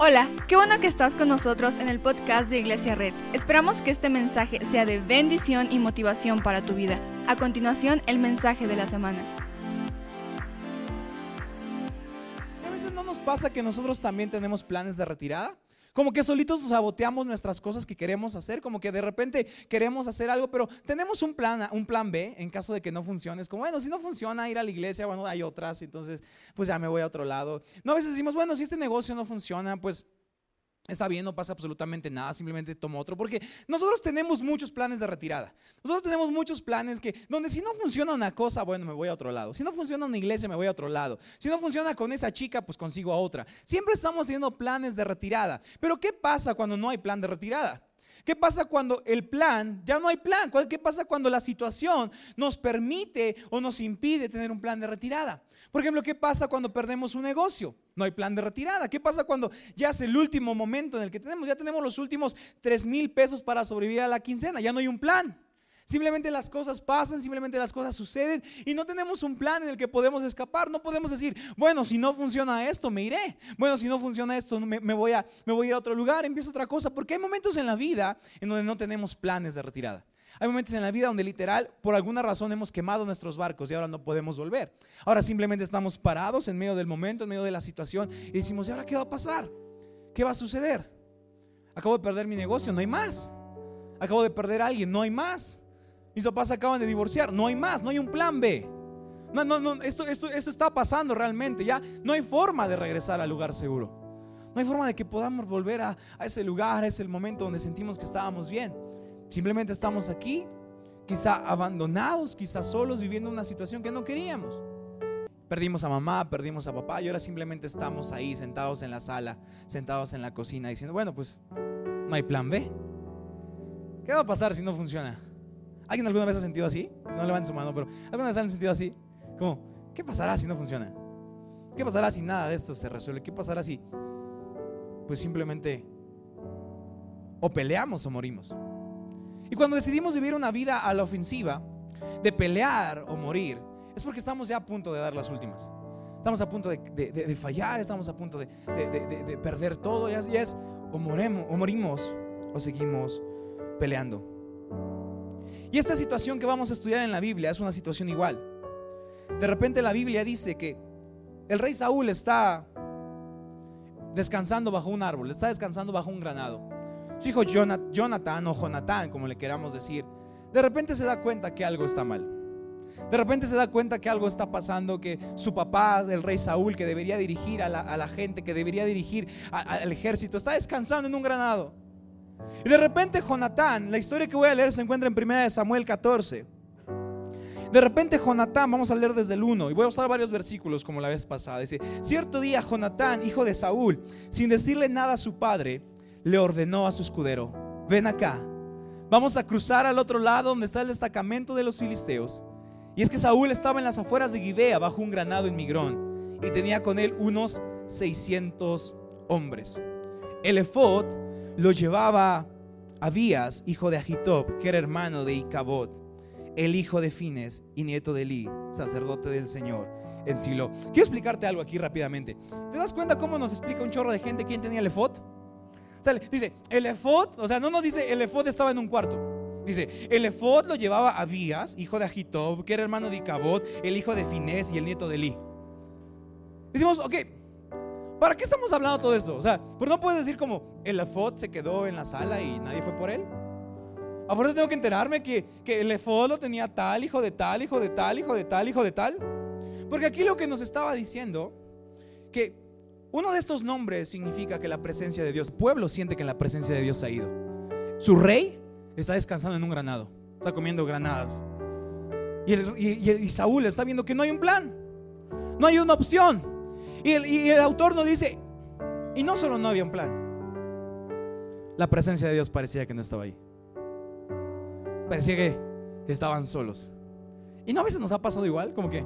Hola, qué bueno que estás con nosotros en el podcast de Iglesia Red. Esperamos que este mensaje sea de bendición y motivación para tu vida. A continuación, el mensaje de la semana. A veces no nos pasa que nosotros también tenemos planes de retirada. Como que solitos saboteamos nuestras cosas que queremos hacer, como que de repente queremos hacer algo, pero tenemos un plan, un plan B en caso de que no funcione. Es como, bueno, si no funciona ir a la iglesia, bueno, hay otras, entonces pues ya me voy a otro lado. No, a veces decimos, bueno, si este negocio no funciona, pues Está bien, no pasa absolutamente nada, simplemente tomo otro. Porque nosotros tenemos muchos planes de retirada. Nosotros tenemos muchos planes que, donde si no funciona una cosa, bueno, me voy a otro lado. Si no funciona una iglesia, me voy a otro lado. Si no funciona con esa chica, pues consigo a otra. Siempre estamos teniendo planes de retirada. Pero ¿qué pasa cuando no hay plan de retirada? ¿Qué pasa cuando el plan, ya no hay plan? ¿Qué pasa cuando la situación nos permite o nos impide tener un plan de retirada? Por ejemplo, ¿qué pasa cuando perdemos un negocio? No hay plan de retirada. ¿Qué pasa cuando ya es el último momento en el que tenemos? Ya tenemos los últimos 3 mil pesos para sobrevivir a la quincena. Ya no hay un plan. Simplemente las cosas pasan, simplemente las cosas suceden y no tenemos un plan en el que podemos escapar. No podemos decir, bueno, si no funciona esto, me iré. Bueno, si no funciona esto, me, voy, a, me voy a ir a otro lugar, empiezo otra cosa. Porque hay momentos en la vida en donde no tenemos planes de retirada. Hay momentos en la vida donde literal, por alguna razón, hemos quemado nuestros barcos y ahora no podemos volver. Ahora simplemente estamos parados en medio del momento, en medio de la situación y decimos, ¿y ahora qué va a pasar? ¿Qué va a suceder? Acabo de perder mi negocio, no hay más. Acabo de perder a alguien, no hay más. Mis papás acaban de divorciar. No hay más, no hay un plan B. No, no, no, esto, esto, esto está pasando realmente. Ya no hay forma de regresar al lugar seguro. No hay forma de que podamos volver a, a ese lugar, a ese momento donde sentimos que estábamos bien. Simplemente estamos aquí, quizá abandonados, quizá solos, viviendo una situación que no queríamos. Perdimos a mamá, perdimos a papá y ahora simplemente estamos ahí sentados en la sala, sentados en la cocina diciendo, bueno, pues no hay plan B. ¿Qué va a pasar si no funciona? ¿Alguien alguna vez ha sentido así? No levanten su mano, pero ¿alguna vez han sentido así? Como, ¿qué pasará si no funciona? ¿Qué pasará si nada de esto se resuelve? ¿Qué pasará si, pues simplemente, o peleamos o morimos? Y cuando decidimos vivir una vida a la ofensiva, de pelear o morir, es porque estamos ya a punto de dar las últimas. Estamos a punto de, fallar, estamos a punto de, perder todo. Ya, es o, moremos, o morimos o seguimos peleando. Y esta situación que vamos a estudiar en la Biblia es una situación igual. De repente la Biblia dice que el rey Saúl está descansando bajo un árbol, está descansando bajo un granado. Su hijo Jonathan o Jonathan, como le queramos decir, de repente se da cuenta que algo está mal. De repente se da cuenta que algo está pasando, que su papá, el rey Saúl, que debería dirigir a la, gente, que debería dirigir al ejército, está descansando en un granado. Y de repente Jonatán, la historia que voy a leer se encuentra en 1 Samuel 14. De repente Jonatán, vamos a leer desde el 1 y voy a usar varios versículos como la vez pasada. Dice, cierto día Jonatán, hijo de Saúl, sin decirle nada a su padre, le ordenó a su escudero, ven acá, vamos a cruzar al otro lado donde está el destacamento de los filisteos. Y es que Saúl estaba en las afueras de Gibea bajo un granado en Migrón y tenía con él unos 600 hombres. El lo llevaba Abías, hijo de Agitob, que era hermano de Icabod, el hijo de Fines y nieto de Eli, sacerdote del Señor en Silo. Quiero explicarte algo aquí rápidamente. ¿Te das cuenta cómo nos explica un chorro de gente quién tenía el efod? O sea, dice, el efod, o sea, no nos dice el efod estaba en un cuarto. Dice, el efod lo llevaba Abías, hijo de Agitob, que era hermano de Icabod, el hijo de Fines y el nieto de Eli. Decimos, ok, ¿Para qué estamos hablando todo esto? O sea, pues no puedes decir como el efod se quedó en la sala y nadie fue por él. Ahora tengo que enterarme que, que el efod lo tenía tal, hijo de tal, hijo de tal, hijo de tal, hijo de tal. Porque aquí lo que nos estaba diciendo, que uno de estos nombres significa que la presencia de Dios, el pueblo siente que la presencia de Dios ha ido. Su rey está descansando en un granado, está comiendo granadas. Y, y Saúl está viendo que no hay un plan, no hay una opción. Y el, autor nos dice, y no solo no había un plan, la presencia de Dios parecía que no estaba ahí. Parecía que estaban solos. Y no a veces nos ha pasado igual, como que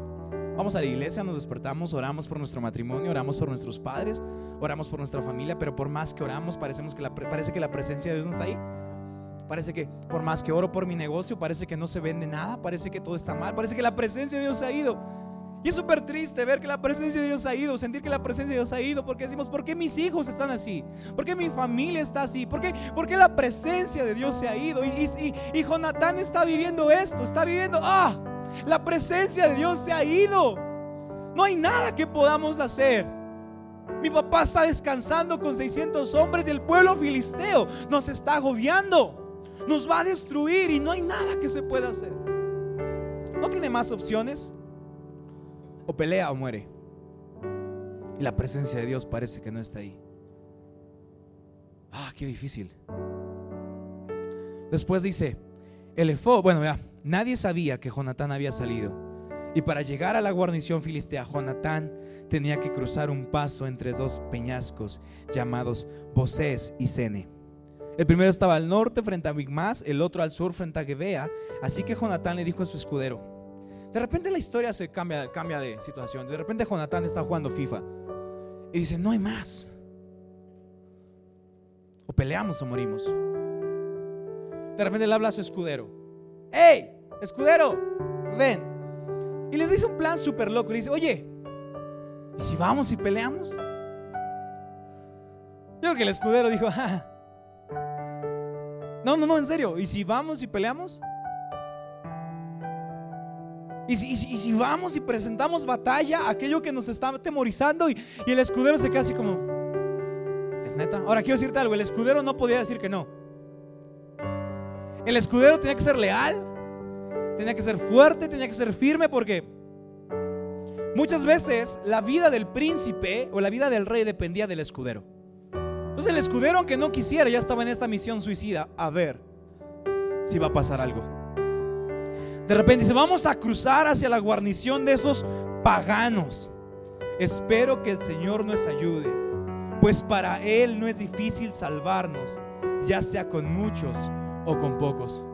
vamos a la iglesia, nos despertamos, oramos por nuestro matrimonio, oramos por nuestros padres, oramos por nuestra familia, pero por más que oramos, parece que la presencia de Dios no está ahí. Parece que por más que oro por mi negocio, parece que no se vende nada, parece que todo está mal, parece que la presencia de Dios ha ido. Y es súper triste ver que la presencia de Dios ha ido, sentir que la presencia de Dios ha ido, porque decimos, ¿por qué mis hijos están así? ¿Por qué mi familia está así? ¿Por qué, por qué la presencia de Dios se ha ido? Y, y, está viviendo esto, está viviendo, ah, la presencia de Dios se ha ido. No hay nada que podamos hacer. Mi papá está descansando con 600 hombres y el pueblo filisteo nos está agobiando. Nos va a destruir y no hay nada que se pueda hacer. ¿No tiene más opciones? O pelea o muere. Y la presencia de Dios parece que no está ahí. Ah, qué difícil. Después dice, el efo, bueno, ya, nadie sabía que Jonatán había salido. Y para llegar a la guarnición filistea, Jonatán tenía que cruzar un paso entre dos peñascos llamados Bosés y Sene. El primero estaba al norte frente a Migmas, el otro al sur frente a Gebea. Así que Jonatán le dijo a su escudero, de repente la historia se cambia, cambia de situación. De repente Jonatán está jugando FIFA y dice, no hay más. O peleamos o morimos. De repente le habla a su escudero. ¡Hey! Escudero, ven. Y le dice un plan súper loco. Y dice, oye, ¿y si vamos y peleamos? Yo creo que el escudero dijo, ah, no, no, no, en serio. ¿Y si vamos y peleamos? Y si, vamos y presentamos batalla, aquello que nos está atemorizando y, el escudero se queda así como, ¿es neta? Ahora quiero decirte algo, el escudero no podía decir que no. El escudero tenía que ser leal, tenía que ser fuerte, tenía que ser firme porque muchas veces la vida del príncipe o la vida del rey dependía del escudero. Entonces el escudero, aunque no quisiera, ya estaba en esta misión suicida, a ver si va a pasar algo. De repente dice, vamos a cruzar hacia la guarnición de esos paganos. Espero que el Señor nos ayude, pues para Él no es difícil salvarnos, ya sea con muchos o con pocos.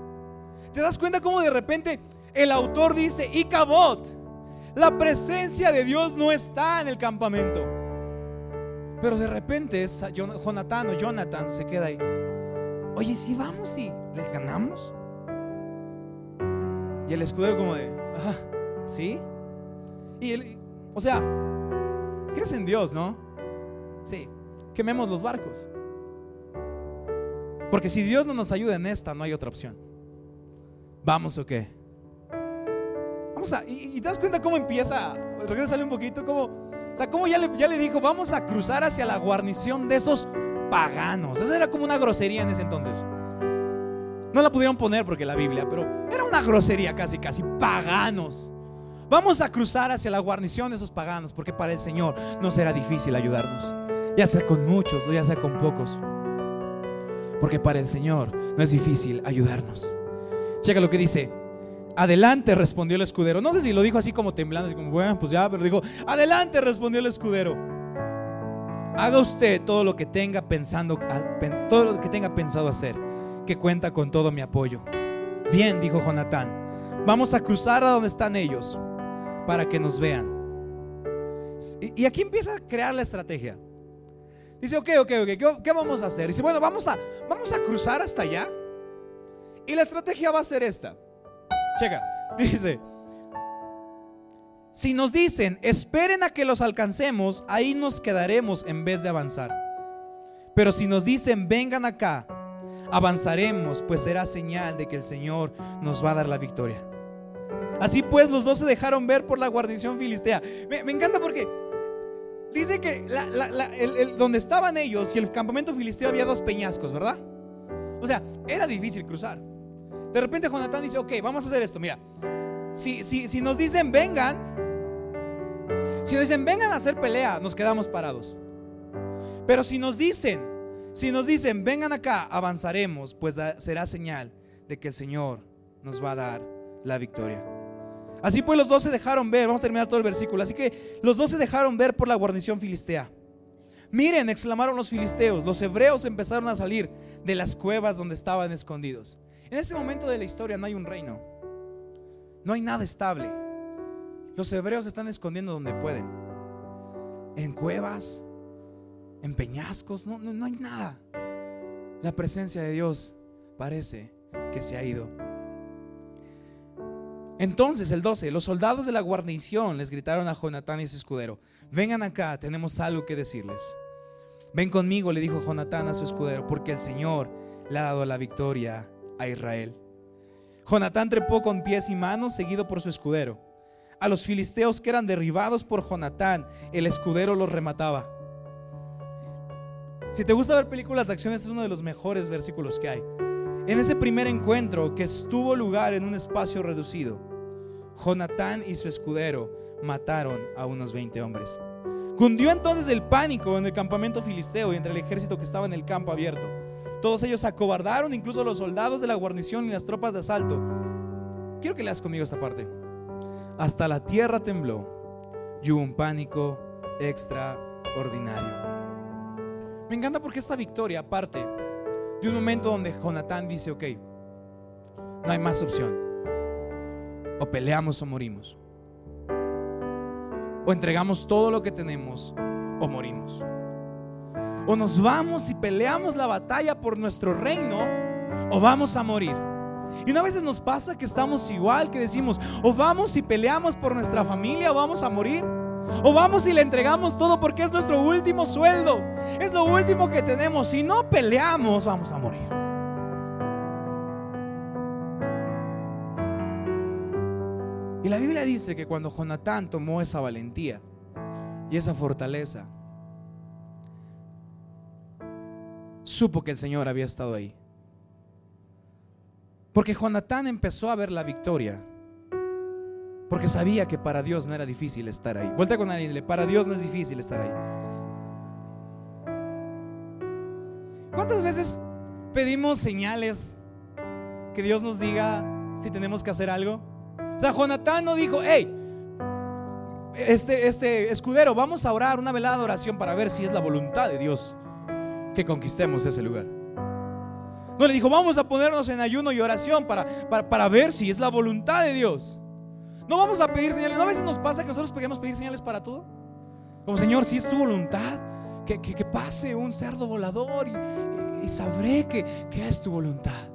¿Te das cuenta cómo de repente el autor dice, y cabot, la presencia de Dios no está en el campamento? Pero de repente Jonathan o Jonathan se queda ahí. Oye, si vamos y les ganamos. Y el escudero como de, ah, ¿sí? Y él, o sea, crees en Dios, ¿no? Sí, quememos los barcos. Porque si Dios no nos ayuda en esta, no hay otra opción. ¿Vamos o qué? Vamos a, y, te das cuenta cómo empieza, regresale un poquito, como, o sea, cómo ya le, ya le dijo, vamos a cruzar hacia la guarnición de esos paganos. Esa era como una grosería en ese entonces. No la pudieron poner porque la Biblia, pero era una grosería casi, casi. Paganos. Vamos a cruzar hacia la guarnición de esos paganos porque para el Señor no será difícil ayudarnos. Ya sea con muchos o ya sea con pocos. Porque para el Señor no es difícil ayudarnos. Checa lo que dice. Adelante, respondió el escudero. No sé si lo dijo así como temblando, así como, bueno, pues ya, pero dijo, adelante, respondió el escudero. Haga usted todo lo que tenga pensando, todo lo que tenga pensado hacer que cuenta con todo mi apoyo. Bien, dijo Jonatán, vamos a cruzar a donde están ellos para que nos vean. Y aquí empieza a crear la estrategia. Dice, ok, ok, ok, ¿qué, vamos a hacer? Dice, bueno, vamos a, vamos a cruzar hasta allá. Y la estrategia va a ser esta. Checa, dice, si nos dicen, esperen a que los alcancemos, ahí nos quedaremos en vez de avanzar. Pero si nos dicen, vengan acá, avanzaremos, pues será señal de que el Señor nos va a dar la victoria. Así pues, los dos se dejaron ver por la guarnición filistea. Me, encanta porque dice que donde estaban ellos y el campamento filisteo había dos peñascos, ¿verdad? O sea, era difícil cruzar. De repente Jonatán dice, ok, vamos a hacer esto. Mira, si, si, si nos dicen vengan, si nos dicen vengan a hacer pelea, nos quedamos parados. Pero si nos dicen si nos dicen, vengan acá, avanzaremos, pues será señal de que el Señor nos va a dar la victoria. Así pues los dos se dejaron ver, vamos a terminar todo el versículo, así que los dos se dejaron ver por la guarnición filistea. Miren, exclamaron los filisteos, los hebreos empezaron a salir de las cuevas donde estaban escondidos. En este momento de la historia no hay un reino, no hay nada estable. Los hebreos están escondiendo donde pueden, en cuevas, en peñascos, no, no, hay nada. La presencia de Dios parece que se ha ido. Entonces, el 12, los soldados de la guarnición les gritaron a Jonatán y su escudero, vengan acá, tenemos algo que decirles. Ven conmigo, le dijo Jonatán a su escudero, porque el Señor le ha dado la victoria a Israel. Jonatán trepó con pies y manos, seguido por su escudero. A los filisteos que eran derribados por Jonatán, el escudero los remataba. Si te gusta ver películas de acciones, es uno de los mejores versículos que hay. En ese primer encuentro que estuvo lugar en un espacio reducido, Jonatán y su escudero mataron a unos 20 hombres. Cundió entonces el pánico en el campamento filisteo y entre el ejército que estaba en el campo abierto. Todos ellos acobardaron, incluso los soldados de la guarnición y las tropas de asalto. Quiero que leas conmigo esta parte. Hasta la tierra tembló y hubo un pánico extraordinario. Me encanta porque esta victoria parte de un momento donde Jonatán dice, ok, no hay más opción. O peleamos o morimos. O entregamos todo lo que tenemos o morimos. O nos vamos y peleamos la batalla por nuestro reino o vamos a morir. Y una veces nos pasa que estamos igual, que decimos, o vamos y peleamos por nuestra familia o vamos a morir. O vamos y le entregamos todo porque es nuestro último sueldo. Es lo último que tenemos. Si no peleamos, vamos a morir. Y la Biblia dice que cuando Jonatán tomó esa valentía y esa fortaleza, supo que el Señor había estado ahí. Porque Jonatán empezó a ver la victoria porque sabía que para Dios no era difícil estar ahí. Vuelta con nadie dile, para Dios no es difícil estar ahí. ¿Cuántas veces pedimos señales que Dios nos diga si tenemos que hacer algo? O sea, Jonatán no dijo, hey, este, este escudero, vamos a orar una velada de oración para ver si es la voluntad de Dios que conquistemos ese lugar. No le dijo, vamos a ponernos en ayuno y oración para, para, para ver si es la voluntad de Dios. No vamos a pedir señales. ¿No a veces nos pasa que nosotros podemos pedir señales para todo? Como Señor, si es tu voluntad, que, que, pase un cerdo volador y, sabré que, que, es tu voluntad.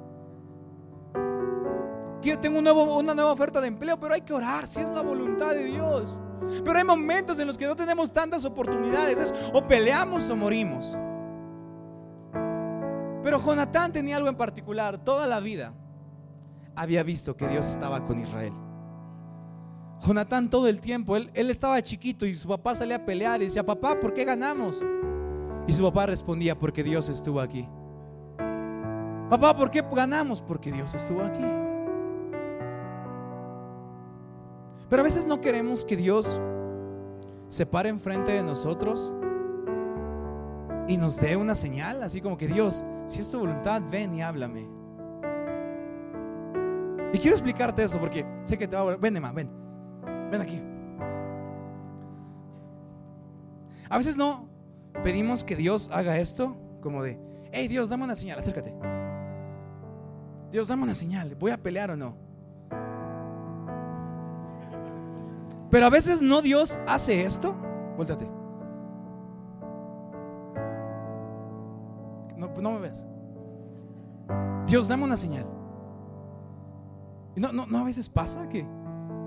Tengo un nuevo, una nueva oferta de empleo, pero hay que orar si es la voluntad de Dios. Pero hay momentos en los que no tenemos tantas oportunidades. Es o peleamos o morimos. Pero Jonatán tenía algo en particular. Toda la vida había visto que Dios estaba con Israel. Jonatán todo el tiempo, él, estaba chiquito y su papá salía a pelear y decía, papá, ¿por qué ganamos? Y su papá respondía, porque Dios estuvo aquí. Papá, ¿por qué ganamos? Porque Dios estuvo aquí. Pero a veces no queremos que Dios se pare enfrente de nosotros y nos dé una señal, así como que Dios, si es tu voluntad, ven y háblame. Y quiero explicarte eso porque sé que te va a... Ven, Emma, ven. Ven aquí. A veces no pedimos que Dios haga esto como de, hey Dios, dame una señal, acércate. Dios, dame una señal, ¿voy a pelear o no? Pero a veces no Dios hace esto. Vuéltate. No, no me ves. Dios, dame una señal. No, no, no a veces pasa que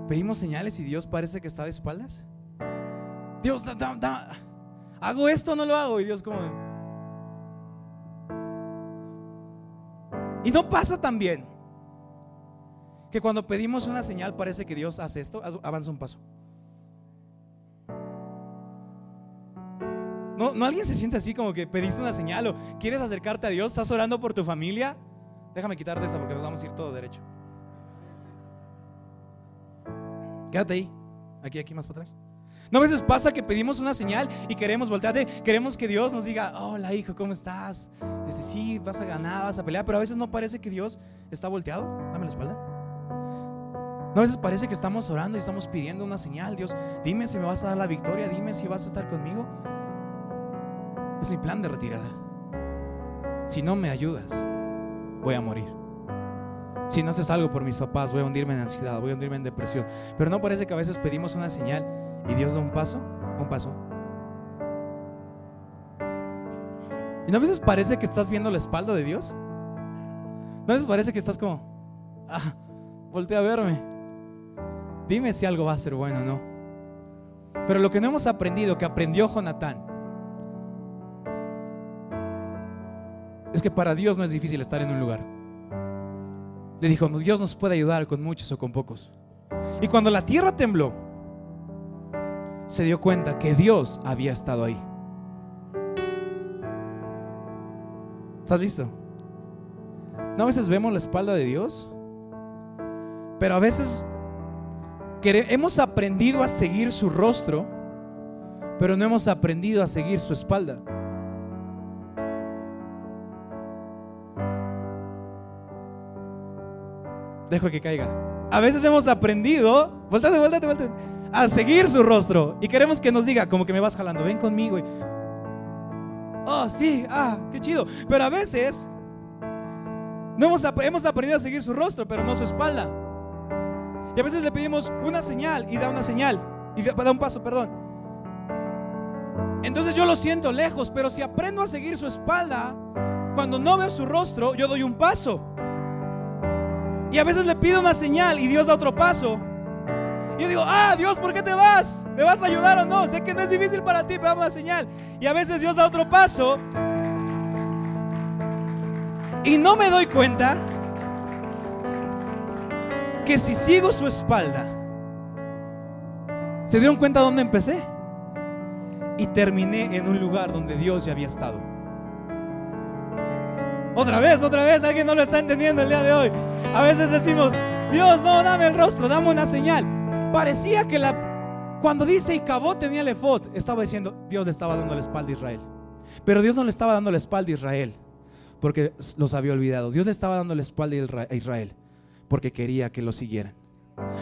pedimos señales y Dios parece que está de espaldas. Dios, hago esto o no lo hago. Y Dios como... Y no pasa también que cuando pedimos una señal parece que Dios hace esto, avanza un paso. ¿No, ¿No alguien se siente así como que pediste una señal o quieres acercarte a Dios? ¿Estás orando por tu familia? Déjame quitar de eso porque nos vamos a ir todo derecho. Quédate ahí. Aquí, aquí más para atrás. No a veces pasa que pedimos una señal y queremos voltearte, queremos que Dios nos diga, hola hijo, ¿cómo estás? Dice, sí, vas a ganar, vas a pelear, pero a veces no parece que Dios está volteado. Dame la espalda. No a veces parece que estamos orando y estamos pidiendo una señal. Dios, dime si me vas a dar la victoria, dime si vas a estar conmigo. Es mi plan de retirada. Si no me ayudas, voy a morir. Si no haces algo por mis papás, voy a hundirme en ansiedad, voy a hundirme en depresión. Pero no parece que a veces pedimos una señal y Dios da un paso, un paso. Y no a veces parece que estás viendo la espalda de Dios. No a veces parece que estás como, ah, voltea a verme. Dime si algo va a ser bueno o no. Pero lo que no hemos aprendido, que aprendió Jonatán, es que para Dios no es difícil estar en un lugar. Le dijo, Dios nos puede ayudar con muchos o con pocos. Y cuando la tierra tembló, se dio cuenta que Dios había estado ahí. ¿Estás listo? ¿No a veces vemos la espalda de Dios? Pero a veces hemos aprendido a seguir su rostro, pero no hemos aprendido a seguir su espalda. Dejo que caiga. A veces hemos aprendido, voltate, voltate, voltate, a seguir su rostro y queremos que nos diga, como que me vas jalando, ven conmigo. Oh, sí, ah, qué chido. Pero a veces no hemos, hemos aprendido a seguir su rostro, pero no su espalda. Y a veces le pedimos una señal y da una señal. Y da un paso, perdón. Entonces yo lo siento lejos, pero si aprendo a seguir su espalda, cuando no veo su rostro, yo doy un paso. Y a veces le pido una señal y Dios da otro paso. Yo digo, ah, Dios, ¿por qué te vas? ¿Me vas a ayudar o no? Sé que no es difícil para ti, pero dame una señal. Y a veces Dios da otro paso. Y no me doy cuenta que si sigo su espalda, ¿se dieron cuenta dónde empecé? Y terminé en un lugar donde Dios ya había estado. Otra vez, otra vez, alguien no lo está entendiendo el día de hoy. A veces decimos, Dios, no, dame el rostro, dame una señal. Parecía que la, cuando dice y Cabó tenía el efod, estaba diciendo, Dios le estaba dando la espalda a Israel. Pero Dios no le estaba dando la espalda a Israel porque los había olvidado. Dios le estaba dando la espalda a Israel porque quería que lo siguieran.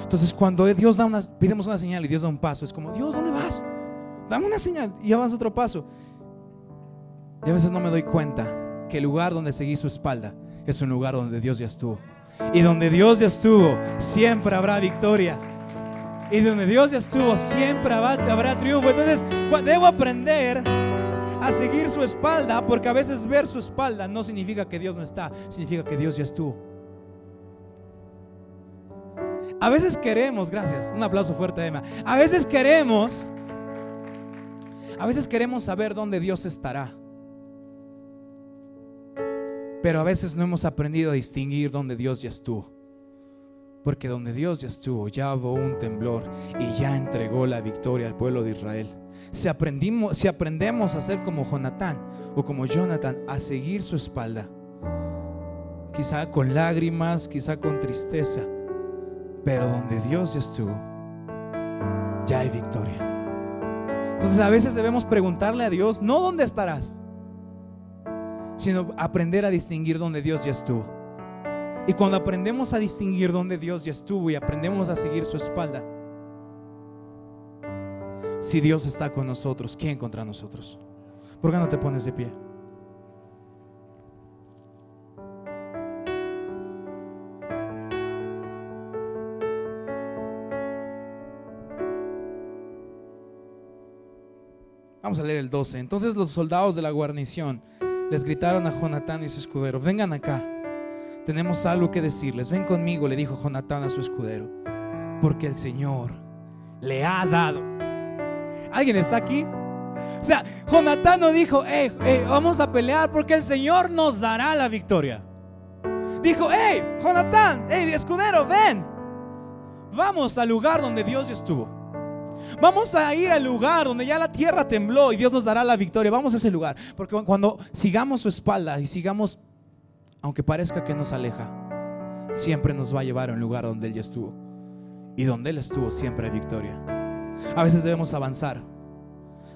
Entonces, cuando Dios da una, pidemos una señal y Dios da un paso, es como, Dios, ¿dónde vas? Dame una señal y avanza otro paso. Y a veces no me doy cuenta que el lugar donde seguí su espalda es un lugar donde Dios ya estuvo. Y donde Dios ya estuvo, siempre habrá victoria. Y donde Dios ya estuvo, siempre habrá, habrá triunfo. Entonces, debo aprender a seguir su espalda, porque a veces ver su espalda no significa que Dios no está, significa que Dios ya estuvo. A veces queremos, gracias, un aplauso fuerte, Emma. A veces queremos, a veces queremos saber dónde Dios estará. Pero a veces no hemos aprendido a distinguir dónde Dios ya estuvo. Porque donde Dios ya estuvo, ya hubo un temblor y ya entregó la victoria al pueblo de Israel. Si, aprendimos, si aprendemos a ser como Jonatán o como Jonathan, a seguir su espalda, quizá con lágrimas, quizá con tristeza, pero donde Dios ya estuvo, ya hay victoria. Entonces a veces debemos preguntarle a Dios, no dónde estarás, sino aprender a distinguir dónde Dios ya estuvo. Y cuando aprendemos a distinguir dónde Dios ya estuvo y aprendemos a seguir su espalda, si Dios está con nosotros, ¿quién contra nosotros? ¿Por qué no te pones de pie? Vamos a leer el 12. Entonces los soldados de la guarnición les gritaron a Jonatán y su escudero, vengan acá, tenemos algo que decirles, ven conmigo, le dijo Jonatán a su escudero, porque el Señor le ha dado. ¿Alguien está aquí? O sea, Jonatán no dijo, vamos a pelear porque el Señor nos dará la victoria. Dijo, hey, Jonatán, hey, escudero, ven. Vamos al lugar donde Dios estuvo. Vamos a ir al lugar donde ya la tierra tembló y Dios nos dará la victoria. Vamos a ese lugar. Porque cuando sigamos su espalda y sigamos, aunque parezca que nos aleja, siempre nos va a llevar a un lugar donde Él ya estuvo. Y donde Él estuvo siempre hay victoria. A veces debemos avanzar.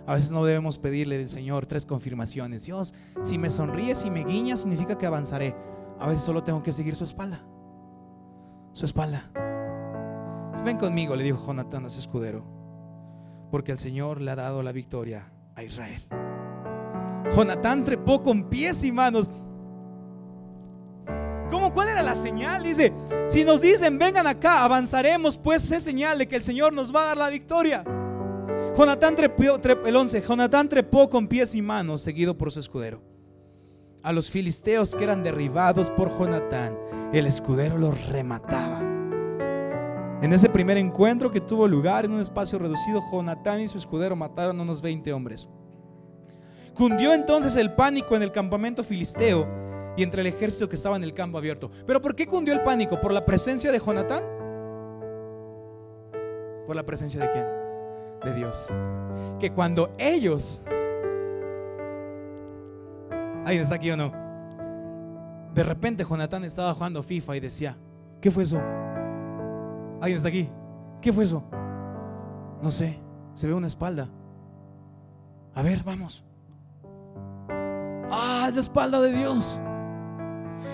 A veces no debemos pedirle del Señor tres confirmaciones. Dios, si me sonríes y me guiñas, significa que avanzaré. A veces solo tengo que seguir su espalda. Su espalda. Ven conmigo, le dijo Jonatán a su escudero porque el Señor le ha dado la victoria a Israel. Jonatán trepó con pies y manos. ¿Cómo? ¿Cuál era la señal? Dice, si nos dicen, vengan acá, avanzaremos, pues es señal de que el Señor nos va a dar la victoria. Jonatán trepó, el 11, Jonatán trepó con pies y manos, seguido por su escudero. A los filisteos que eran derribados por Jonatán, el escudero los remataba. En ese primer encuentro que tuvo lugar en un espacio reducido, Jonatán y su escudero mataron a unos 20 hombres. Cundió entonces el pánico en el campamento filisteo y entre el ejército que estaba en el campo abierto. ¿Pero por qué cundió el pánico? ¿Por la presencia de Jonatán? ¿Por la presencia de quién? De Dios. Que cuando ellos... ¿Alguien está aquí o no? De repente Jonatán estaba jugando FIFA y decía, ¿qué fue eso? ¿Alguien está aquí? ¿Qué fue eso? No sé, se ve una espalda. A ver, vamos. Ah, la espalda de Dios.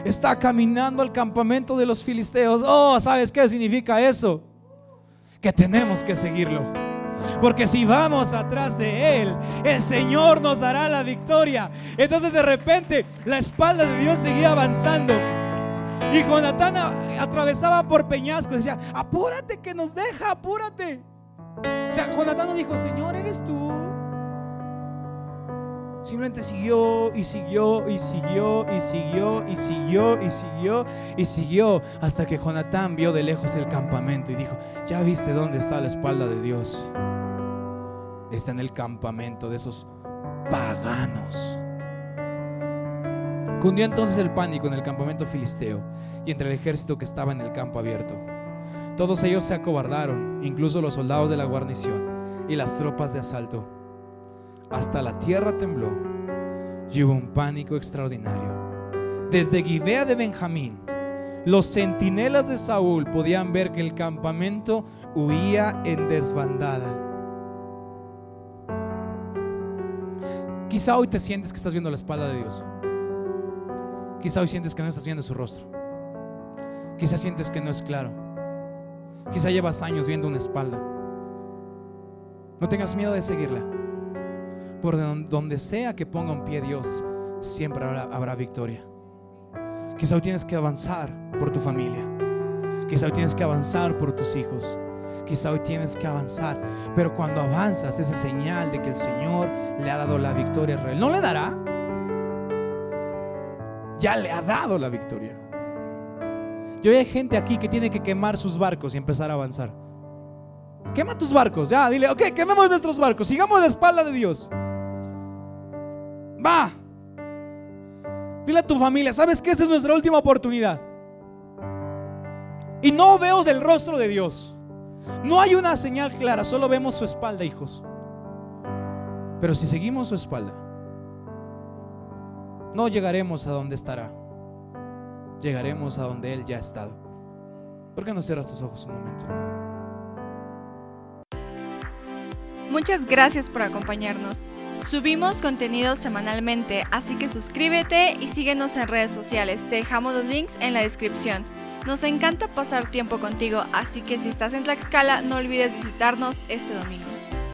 Está caminando al campamento de los filisteos. Oh, ¿sabes qué significa eso? Que tenemos que seguirlo. Porque si vamos atrás de Él, el Señor nos dará la victoria. Entonces de repente la espalda de Dios seguía avanzando. Y Jonatán atravesaba por peñasco. Decía, apúrate que nos deja, apúrate. O sea, Jonatán no dijo, Señor, eres tú. Simplemente siguió y siguió y siguió y siguió y siguió y siguió y siguió hasta que Jonatán vio de lejos el campamento y dijo, ya viste dónde está la espalda de Dios. Está en el campamento de esos paganos. Cundió entonces el pánico en el campamento filisteo y entre el ejército que estaba en el campo abierto. Todos ellos se acobardaron, incluso los soldados de la guarnición y las tropas de asalto hasta la tierra tembló y hubo un pánico extraordinario. Desde Gibea de Benjamín, los centinelas de Saúl podían ver que el campamento huía en desbandada. Quizá hoy te sientes que estás viendo la espalda de Dios. Quizá hoy sientes que no estás viendo su rostro. Quizá sientes que no es claro. Quizá llevas años viendo una espalda. No tengas miedo de seguirla. Por donde sea que ponga un pie Dios, siempre habrá, victoria. Quizá hoy tienes que avanzar por tu familia. Quizá hoy tienes que avanzar por tus hijos. Quizá hoy tienes que avanzar. Pero cuando avanzas, esa señal de que el Señor le ha dado la victoria a Israel. ¿No le dará? Ya le ha dado la victoria. Yo hay gente aquí que tiene que quemar sus barcos y empezar a avanzar. Quema tus barcos, ya, dile, ok, quememos nuestros barcos, sigamos la espalda de Dios. Va. Dile a tu familia, ¿sabes que esta es nuestra última oportunidad? Y no veo del rostro de Dios. No hay una señal clara, solo vemos su espalda, hijos. Pero si seguimos su espalda, no llegaremos a donde estará. Llegaremos a donde Él ya ha estado. ¿Por qué no cierras tus ojos un momento? Muchas gracias por acompañarnos. Subimos contenido semanalmente, así que suscríbete y síguenos en redes sociales. Te dejamos los links en la descripción. Nos encanta pasar tiempo contigo, así que si estás en Tlaxcala no olvides visitarnos este domingo.